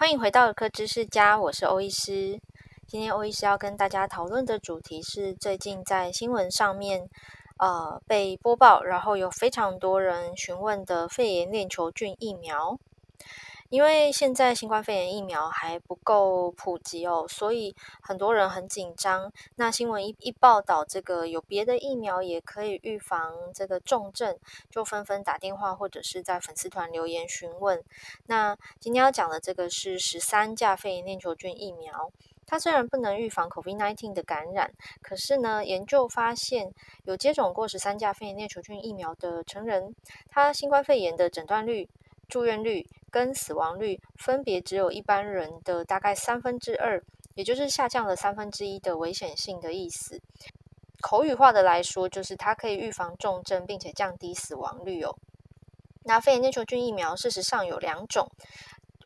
欢迎回到科知识家，我是欧医师。今天欧医师要跟大家讨论的主题是最近在新闻上面呃被播报，然后有非常多人询问的肺炎链球菌疫苗。因为现在新冠肺炎疫苗还不够普及哦，所以很多人很紧张。那新闻一一报道这个有别的疫苗也可以预防这个重症，就纷纷打电话或者是在粉丝团留言询问。那今天要讲的这个是十三价肺炎链球菌疫苗，它虽然不能预防 COVID-19 的感染，可是呢，研究发现有接种过十三价肺炎链球菌疫苗的成人，他新冠肺炎的诊断率、住院率跟死亡率分别只有一般人的大概三分之二，也就是下降了三分之一的危险性的意思。口语化的来说，就是它可以预防重症，并且降低死亡率哦。那肺炎链球菌疫苗事实上有两种，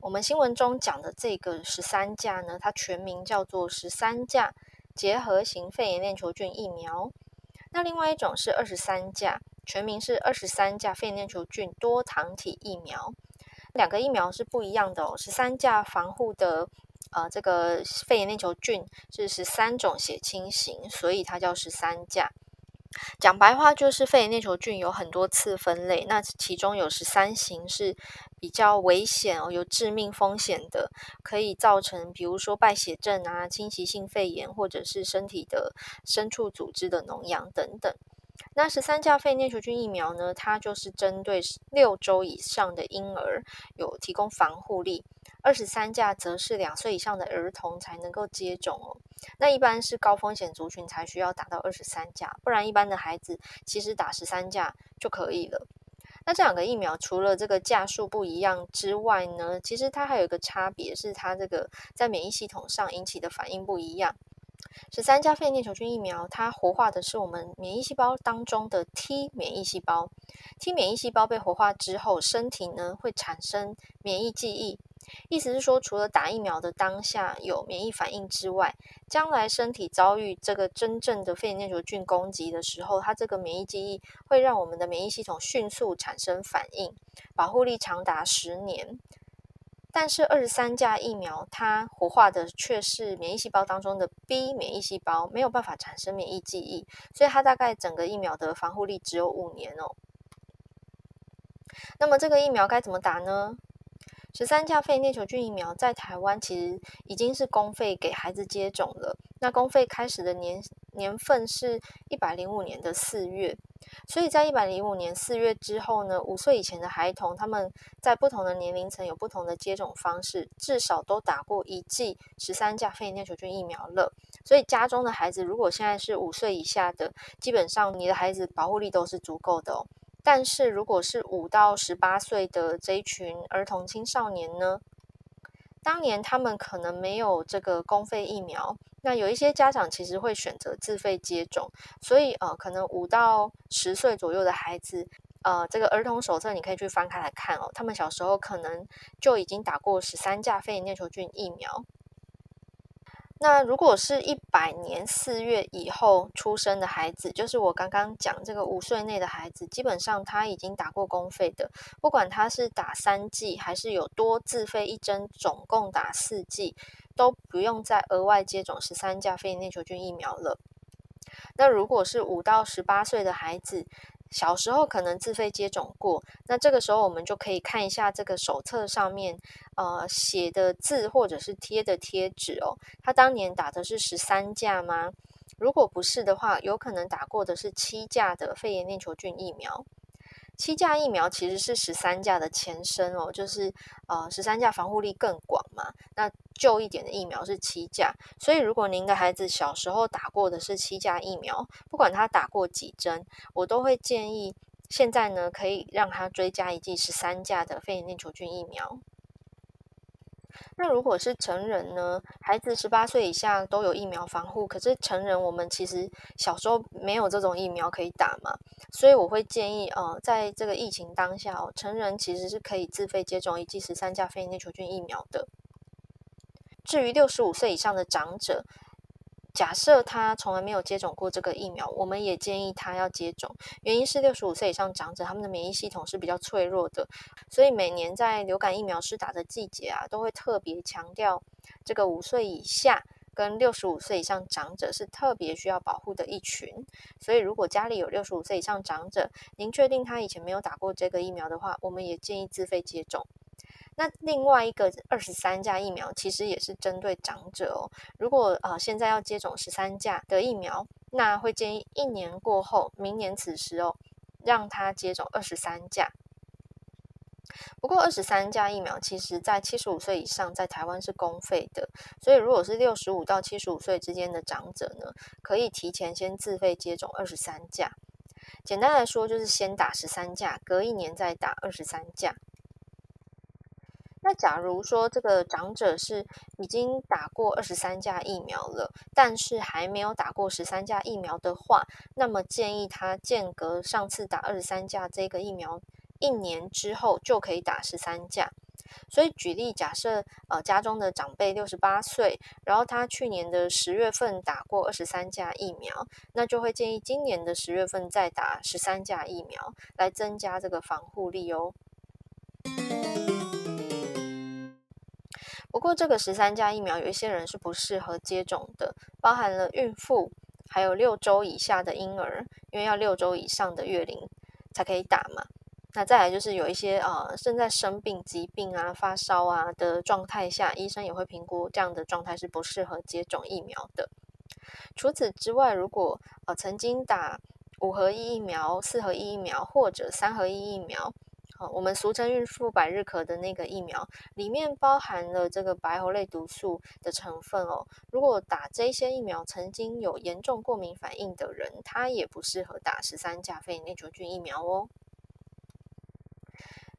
我们新闻中讲的这个十三价呢，它全名叫做十三价结合型肺炎链球菌疫苗。那另外一种是二十三价。全名是二十三价肺炎链球菌多糖体疫苗，两个疫苗是不一样的哦。十三价防护的呃，这个肺炎链球菌是十三种血清型，所以它叫十三价。讲白话就是肺炎链球菌有很多次分类，那其中有十三型是比较危险哦，有致命风险的，可以造成比如说败血症啊、侵袭性肺炎，或者是身体的深处组织的脓疡等等。那十三价肺炎链球菌疫苗呢，它就是针对六周以上的婴儿有提供防护力，二十三价则是两岁以上的儿童才能够接种哦。那一般是高风险族群才需要打到二十三价，不然一般的孩子其实打十三价就可以了。那这两个疫苗除了这个价数不一样之外呢，其实它还有一个差别是它这个在免疫系统上引起的反应不一样。十三价肺炎链球菌疫苗，它活化的是我们免疫细胞当中的 T 免疫细胞。T 免疫细胞被活化之后，身体呢会产生免疫记忆，意思是说，除了打疫苗的当下有免疫反应之外，将来身体遭遇这个真正的肺炎链球菌攻击的时候，它这个免疫记忆会让我们的免疫系统迅速产生反应，保护力长达十年。但是二十三价疫苗，它活化的却是免疫细胞当中的 B 免疫细胞，没有办法产生免疫记忆，所以它大概整个疫苗的防护力只有五年哦。那么这个疫苗该怎么打呢？十三价肺炎球菌疫苗在台湾其实已经是公费给孩子接种了，那公费开始的年年份是一百零五年的四月。所以在一百零五年四月之后呢，五岁以前的孩童，他们在不同的年龄层有不同的接种方式，至少都打过一剂十三价肺炎链球菌疫苗了。所以家中的孩子如果现在是五岁以下的，基本上你的孩子保护力都是足够的哦。但是如果是五到十八岁的这一群儿童青少年呢，当年他们可能没有这个公费疫苗。那有一些家长其实会选择自费接种，所以呃，可能五到十岁左右的孩子，呃，这个儿童手册你可以去翻开来看哦，他们小时候可能就已经打过十三价肺炎链球菌疫苗。那如果是一百年四月以后出生的孩子，就是我刚刚讲这个五岁内的孩子，基本上他已经打过公费的，不管他是打三剂还是有多自费一针，总共打四剂。都不用再额外接种十三价肺炎链球菌疫苗了。那如果是五到十八岁的孩子，小时候可能自费接种过，那这个时候我们就可以看一下这个手册上面呃写的字或者是贴的贴纸哦，他当年打的是十三价吗？如果不是的话，有可能打过的是七价的肺炎链球菌疫苗。七价疫苗其实是十三价的前身哦，就是呃十三价防护力更广嘛。那旧一点的疫苗是七价，所以如果您的孩子小时候打过的是七价疫苗，不管他打过几针，我都会建议现在呢可以让他追加一剂十三价的肺炎链球菌疫苗。那如果是成人呢？孩子十八岁以下都有疫苗防护，可是成人我们其实小时候没有这种疫苗可以打嘛，所以我会建议，呃，在这个疫情当下哦，成人其实是可以自费接种一剂十三价肺炎链球菌疫苗的。至于六十五岁以上的长者，假设他从来没有接种过这个疫苗，我们也建议他要接种。原因是六十五岁以上长者他们的免疫系统是比较脆弱的，所以每年在流感疫苗施打的季节啊，都会特别强调这个五岁以下跟六十五岁以上长者是特别需要保护的一群。所以如果家里有六十五岁以上长者，您确定他以前没有打过这个疫苗的话，我们也建议自费接种。那另外一个二十三价疫苗，其实也是针对长者哦。如果呃现在要接种十三价的疫苗，那会建议一年过后，明年此时哦，让他接种二十三价。不过二十三价疫苗，其实在七十五岁以上，在台湾是公费的，所以如果是六十五到七十五岁之间的长者呢，可以提前先自费接种二十三价。简单来说，就是先打十三价，隔一年再打二十三价。那假如说这个长者是已经打过二十三价疫苗了，但是还没有打过十三价疫苗的话，那么建议他间隔上次打二十三价这个疫苗一年之后就可以打十三价。所以举例假设，呃，家中的长辈六十八岁，然后他去年的十月份打过二十三价疫苗，那就会建议今年的十月份再打十三价疫苗，来增加这个防护力哦。不过，这个十三价疫苗有一些人是不适合接种的，包含了孕妇，还有六周以下的婴儿，因为要六周以上的月龄才可以打嘛。那再来就是有一些呃正在生病、疾病啊、发烧啊的状态下，医生也会评估这样的状态是不适合接种疫苗的。除此之外，如果呃曾经打五合一疫苗、四合一疫苗或者三合一疫苗。我们俗称孕妇百日咳的那个疫苗，里面包含了这个白喉类毒素的成分哦。如果打这些疫苗曾经有严重过敏反应的人，他也不适合打十三价肺炎链球菌疫苗哦。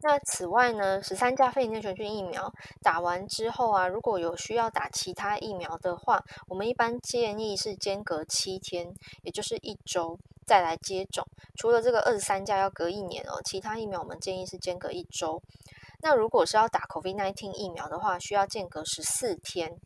那此外呢，十三价肺炎链球菌疫苗打完之后啊，如果有需要打其他疫苗的话，我们一般建议是间隔七天，也就是一周再来接种。除了这个二十三价要隔一年哦，其他疫苗我们建议是间隔一周。那如果是要打 COVID-19 疫苗的话，需要间隔十四天。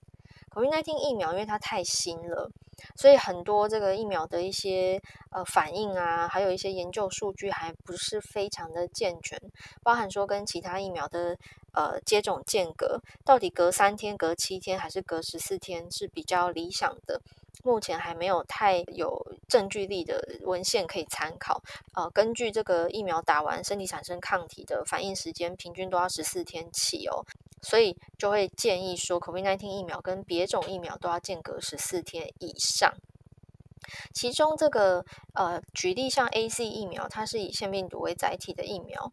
COVID-19 疫苗因为它太新了。所以很多这个疫苗的一些呃反应啊，还有一些研究数据还不是非常的健全，包含说跟其他疫苗的呃接种间隔到底隔三天、隔七天还是隔十四天是比较理想的，目前还没有太有证据力的文献可以参考。呃，根据这个疫苗打完身体产生抗体的反应时间，平均都要十四天起哦。所以就会建议说，COVID-19 疫苗跟别种疫苗都要间隔十四天以上。其中这个呃，举例像 A C 疫苗，它是以腺病毒为载体的疫苗，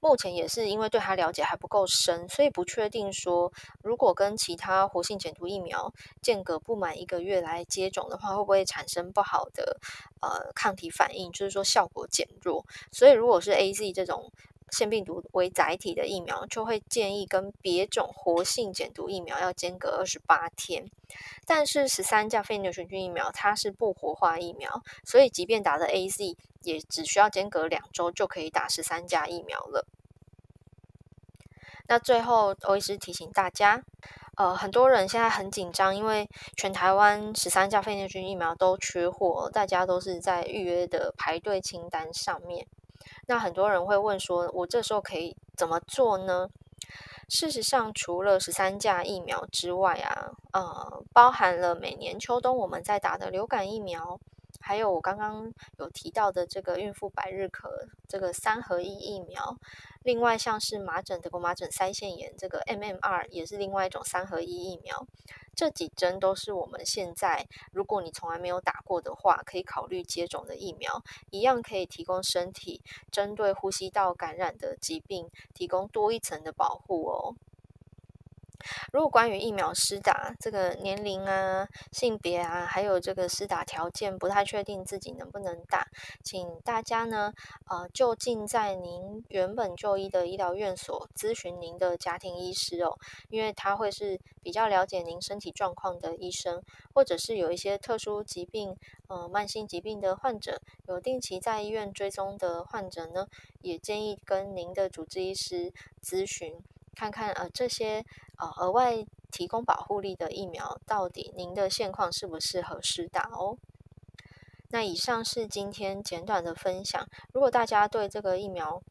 目前也是因为对它了解还不够深，所以不确定说，如果跟其他活性减毒疫苗间隔不满一个月来接种的话，会不会产生不好的呃抗体反应，就是说效果减弱。所以如果是 AZ 这种。腺病毒为载体的疫苗，就会建议跟别种活性减毒疫苗要间隔二十八天。但是十三价肺炎球菌疫苗它是不活化疫苗，所以即便打了 AZ，也只需要间隔两周就可以打十三价疫苗了。那最后，欧医师提醒大家，呃，很多人现在很紧张，因为全台湾十三价肺炎菌疫苗都缺货，大家都是在预约的排队清单上面。那很多人会问说，我这时候可以怎么做呢？事实上，除了十三价疫苗之外啊，呃，包含了每年秋冬我们在打的流感疫苗，还有我刚刚有提到的这个孕妇百日咳这个三合一疫苗。另外，像是麻疹、德国麻疹腮腺炎这个 MMR 也是另外一种三合一疫苗。这几针都是我们现在，如果你从来没有打过的话，可以考虑接种的疫苗，一样可以提供身体针对呼吸道感染的疾病提供多一层的保护哦。如果关于疫苗施打这个年龄啊、性别啊，还有这个施打条件不太确定自己能不能打，请大家呢，呃，就近在您原本就医的医疗院所咨询您的家庭医师哦，因为他会是比较了解您身体状况的医生，或者是有一些特殊疾病、呃，慢性疾病的患者，有定期在医院追踪的患者呢，也建议跟您的主治医师咨询。看看呃这些呃额外提供保护力的疫苗，到底您的现况适不适合施打哦？那以上是今天简短的分享。如果大家对这个疫苗，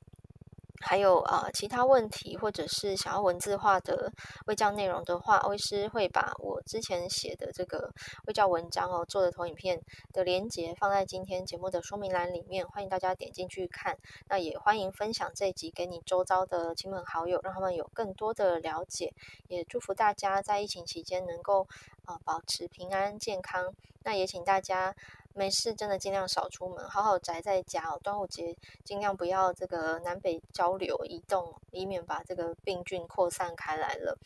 还有呃其他问题，或者是想要文字化的微教内容的话，欧医师会把我之前写的这个微教文章哦做的投影片的连接放在今天节目的说明栏里面，欢迎大家点进去看。那也欢迎分享这一集给你周遭的亲朋好友，让他们有更多的了解。也祝福大家在疫情期间能够呃保持平安健康。那也请大家。没事，真的尽量少出门，好好宅在家哦。端午节尽量不要这个南北交流移动，以免把这个病菌扩散开来了。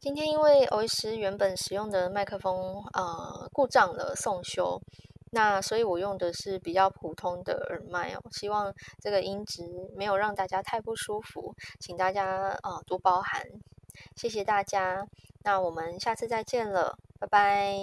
今天因为欧医师原本使用的麦克风呃故障了，送修，那所以我用的是比较普通的耳麦哦。希望这个音质没有让大家太不舒服，请大家呃多包涵，谢谢大家。那我们下次再见了，拜拜。